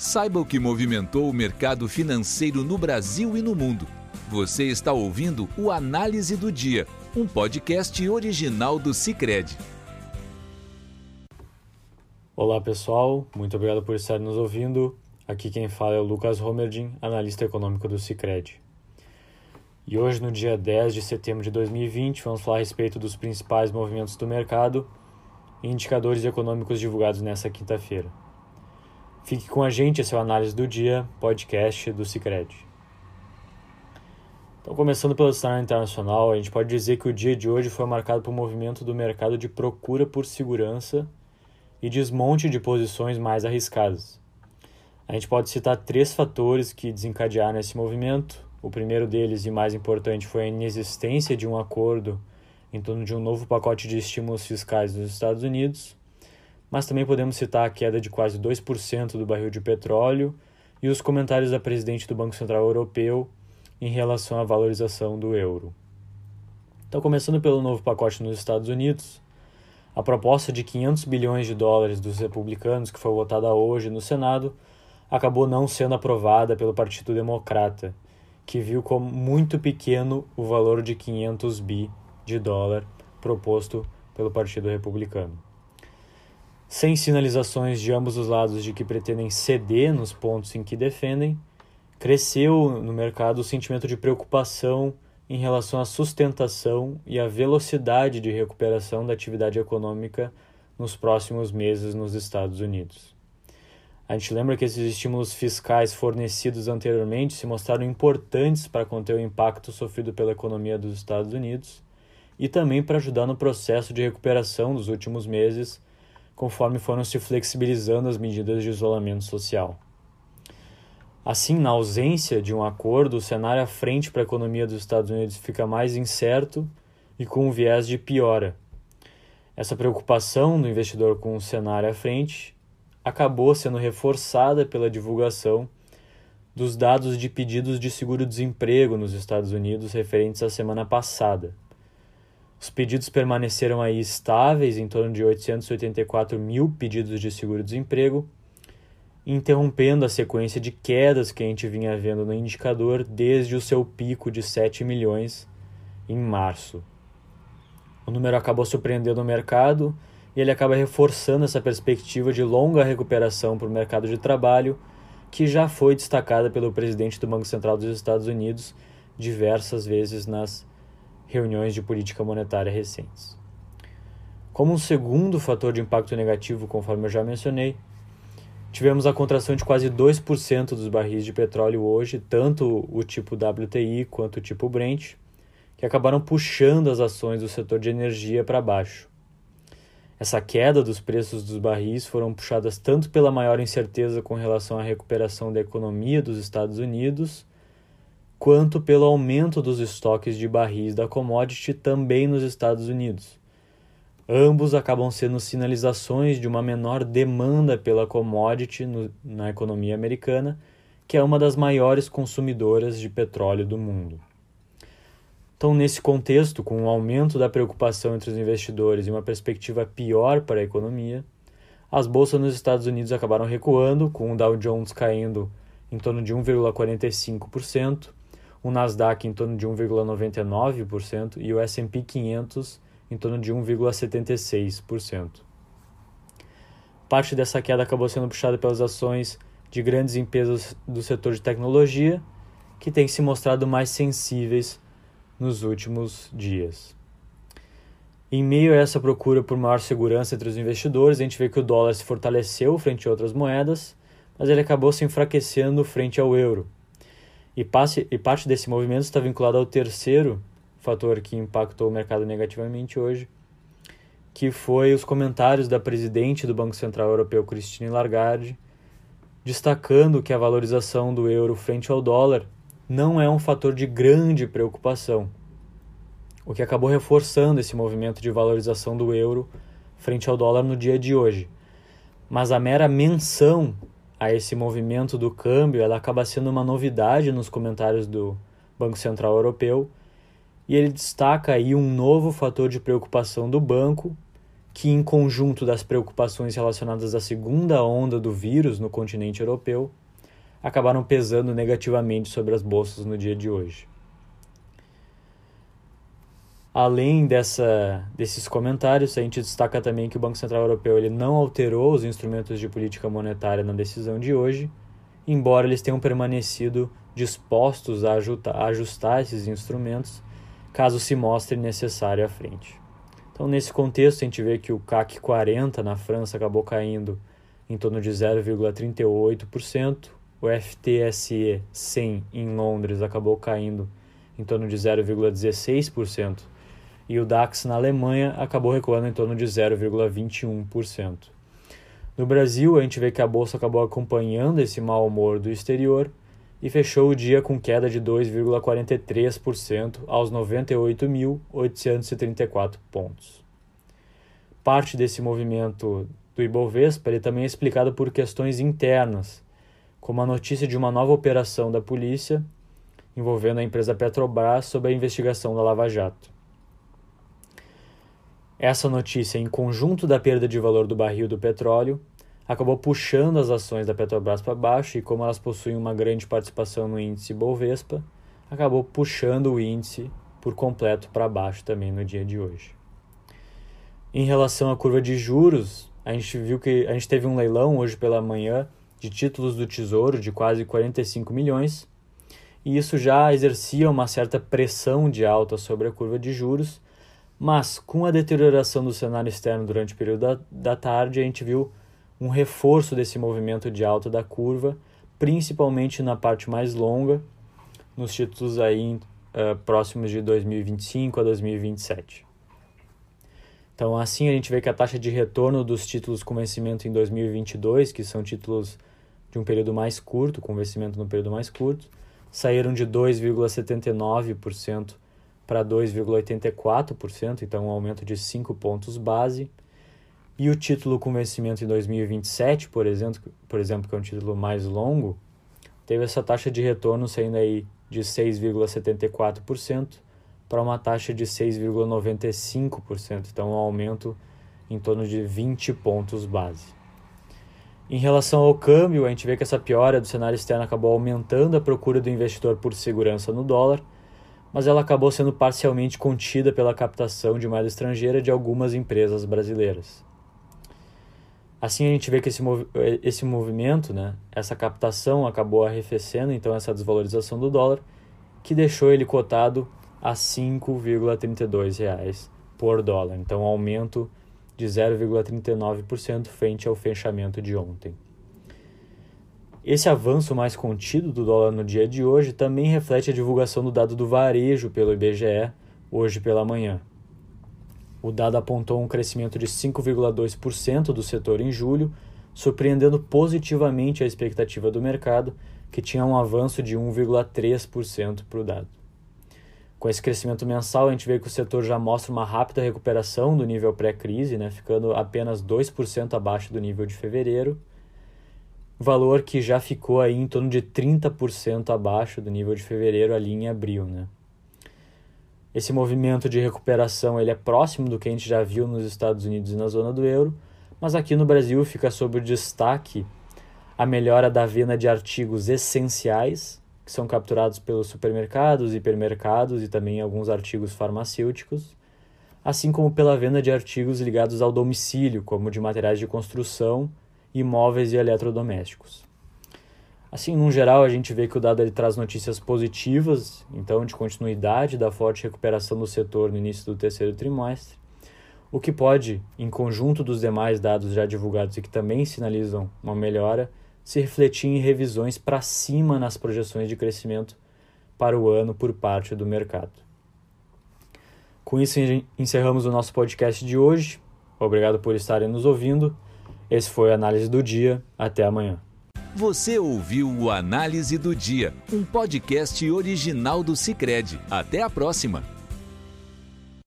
Saiba o que movimentou o mercado financeiro no Brasil e no mundo. Você está ouvindo o Análise do Dia, um podcast original do Cicred. Olá pessoal, muito obrigado por estar nos ouvindo. Aqui quem fala é o Lucas Homerdin, analista econômico do Cicred. E hoje, no dia 10 de setembro de 2020, vamos falar a respeito dos principais movimentos do mercado e indicadores econômicos divulgados nesta quinta-feira. Fique com a gente, esse é o Análise do Dia, podcast do Cicred. Então, começando pelo cenário internacional, a gente pode dizer que o dia de hoje foi marcado por um movimento do mercado de procura por segurança e desmonte de posições mais arriscadas. A gente pode citar três fatores que desencadearam esse movimento. O primeiro deles e mais importante foi a inexistência de um acordo em torno de um novo pacote de estímulos fiscais dos Estados Unidos mas também podemos citar a queda de quase 2% do barril de petróleo e os comentários da presidente do Banco Central Europeu em relação à valorização do euro. Então, começando pelo novo pacote nos Estados Unidos, a proposta de 500 bilhões de dólares dos republicanos, que foi votada hoje no Senado, acabou não sendo aprovada pelo Partido Democrata, que viu como muito pequeno o valor de 500 bi de dólar proposto pelo Partido Republicano sem sinalizações de ambos os lados de que pretendem ceder nos pontos em que defendem, cresceu no mercado o sentimento de preocupação em relação à sustentação e à velocidade de recuperação da atividade econômica nos próximos meses nos Estados Unidos. A gente lembra que esses estímulos fiscais fornecidos anteriormente se mostraram importantes para conter o impacto sofrido pela economia dos Estados Unidos e também para ajudar no processo de recuperação dos últimos meses conforme foram se flexibilizando as medidas de isolamento social. Assim, na ausência de um acordo, o cenário à frente para a economia dos Estados Unidos fica mais incerto e com um viés de piora. Essa preocupação do investidor com o cenário à frente acabou sendo reforçada pela divulgação dos dados de pedidos de seguro-desemprego nos Estados Unidos referentes à semana passada. Os pedidos permaneceram aí estáveis, em torno de 884 mil pedidos de seguro-desemprego, interrompendo a sequência de quedas que a gente vinha vendo no indicador desde o seu pico de 7 milhões em março. O número acabou surpreendendo o mercado e ele acaba reforçando essa perspectiva de longa recuperação para o mercado de trabalho, que já foi destacada pelo presidente do Banco Central dos Estados Unidos diversas vezes nas reuniões de política monetária recentes. Como um segundo fator de impacto negativo, conforme eu já mencionei, tivemos a contração de quase 2% dos barris de petróleo hoje, tanto o tipo WTI quanto o tipo Brent, que acabaram puxando as ações do setor de energia para baixo. Essa queda dos preços dos barris foram puxadas tanto pela maior incerteza com relação à recuperação da economia dos Estados Unidos, quanto pelo aumento dos estoques de barris da commodity também nos Estados Unidos. Ambos acabam sendo sinalizações de uma menor demanda pela commodity no, na economia americana, que é uma das maiores consumidoras de petróleo do mundo. Então, nesse contexto, com o um aumento da preocupação entre os investidores e uma perspectiva pior para a economia, as bolsas nos Estados Unidos acabaram recuando, com o Dow Jones caindo em torno de 1,45%, o Nasdaq em torno de 1,99% e o S&P 500 em torno de 1,76%. Parte dessa queda acabou sendo puxada pelas ações de grandes empresas do setor de tecnologia, que têm se mostrado mais sensíveis nos últimos dias. Em meio a essa procura por maior segurança entre os investidores, a gente vê que o dólar se fortaleceu frente a outras moedas, mas ele acabou se enfraquecendo frente ao euro, e, passe, e parte desse movimento está vinculado ao terceiro fator que impactou o mercado negativamente hoje, que foi os comentários da presidente do Banco Central Europeu, Christine Lagarde, destacando que a valorização do euro frente ao dólar não é um fator de grande preocupação, o que acabou reforçando esse movimento de valorização do euro frente ao dólar no dia de hoje. Mas a mera menção a esse movimento do câmbio, ela acaba sendo uma novidade nos comentários do Banco Central Europeu, e ele destaca aí um novo fator de preocupação do banco, que, em conjunto das preocupações relacionadas à segunda onda do vírus no continente europeu, acabaram pesando negativamente sobre as bolsas no dia de hoje. Além dessa, desses comentários, a gente destaca também que o Banco Central Europeu ele não alterou os instrumentos de política monetária na decisão de hoje, embora eles tenham permanecido dispostos a ajustar esses instrumentos caso se mostre necessário à frente. Então, nesse contexto, a gente vê que o CAC 40 na França acabou caindo em torno de 0,38%, o FTSE 100 em Londres acabou caindo em torno de 0,16%, e o DAX na Alemanha acabou recuando em torno de 0,21%. No Brasil, a gente vê que a bolsa acabou acompanhando esse mau humor do exterior e fechou o dia com queda de 2,43% aos 98.834 pontos. Parte desse movimento do Ibovespa ele também é explicado por questões internas, como a notícia de uma nova operação da polícia envolvendo a empresa Petrobras sob a investigação da Lava Jato. Essa notícia, em conjunto da perda de valor do barril do petróleo, acabou puxando as ações da Petrobras para baixo e, como elas possuem uma grande participação no índice Bovespa, acabou puxando o índice por completo para baixo também no dia de hoje. Em relação à curva de juros, a gente viu que a gente teve um leilão hoje pela manhã de títulos do Tesouro de quase 45 milhões, e isso já exercia uma certa pressão de alta sobre a curva de juros mas com a deterioração do cenário externo durante o período da, da tarde, a gente viu um reforço desse movimento de alta da curva, principalmente na parte mais longa, nos títulos aí uh, próximos de 2025 a 2027. Então, assim a gente vê que a taxa de retorno dos títulos com vencimento em 2022, que são títulos de um período mais curto, com vencimento no período mais curto, saíram de 2,79% para 2,84%, então um aumento de 5 pontos base. E o título com vencimento em 2027, por exemplo, por exemplo, que é um título mais longo, teve essa taxa de retorno saindo aí de 6,74% para uma taxa de 6,95%, então um aumento em torno de 20 pontos base. Em relação ao câmbio, a gente vê que essa piora do cenário externo acabou aumentando a procura do investidor por segurança no dólar, mas ela acabou sendo parcialmente contida pela captação de moeda estrangeira de algumas empresas brasileiras. Assim a gente vê que esse, mov esse movimento, né, essa captação acabou arrefecendo então essa desvalorização do dólar, que deixou ele cotado a R$ 5,32 por dólar, então um aumento de 0,39% frente ao fechamento de ontem. Esse avanço mais contido do dólar no dia de hoje também reflete a divulgação do dado do varejo pelo IBGE hoje pela manhã. O dado apontou um crescimento de 5,2% do setor em julho, surpreendendo positivamente a expectativa do mercado, que tinha um avanço de 1,3% para o dado. Com esse crescimento mensal, a gente vê que o setor já mostra uma rápida recuperação do nível pré-crise, né, ficando apenas 2% abaixo do nível de fevereiro valor que já ficou aí em torno de 30% abaixo do nível de fevereiro ali em abril, né? Esse movimento de recuperação ele é próximo do que a gente já viu nos Estados Unidos e na zona do euro, mas aqui no Brasil fica sob o destaque a melhora da venda de artigos essenciais, que são capturados pelos supermercados, hipermercados e também alguns artigos farmacêuticos, assim como pela venda de artigos ligados ao domicílio, como de materiais de construção imóveis e eletrodomésticos. Assim, no geral, a gente vê que o dado ele traz notícias positivas, então, de continuidade da forte recuperação do setor no início do terceiro trimestre, o que pode, em conjunto dos demais dados já divulgados e que também sinalizam uma melhora, se refletir em revisões para cima nas projeções de crescimento para o ano por parte do mercado. Com isso, encerramos o nosso podcast de hoje. Obrigado por estarem nos ouvindo esse foi a Análise do Dia. Até amanhã. Você ouviu o Análise do Dia, um podcast original do Cicred. Até a próxima!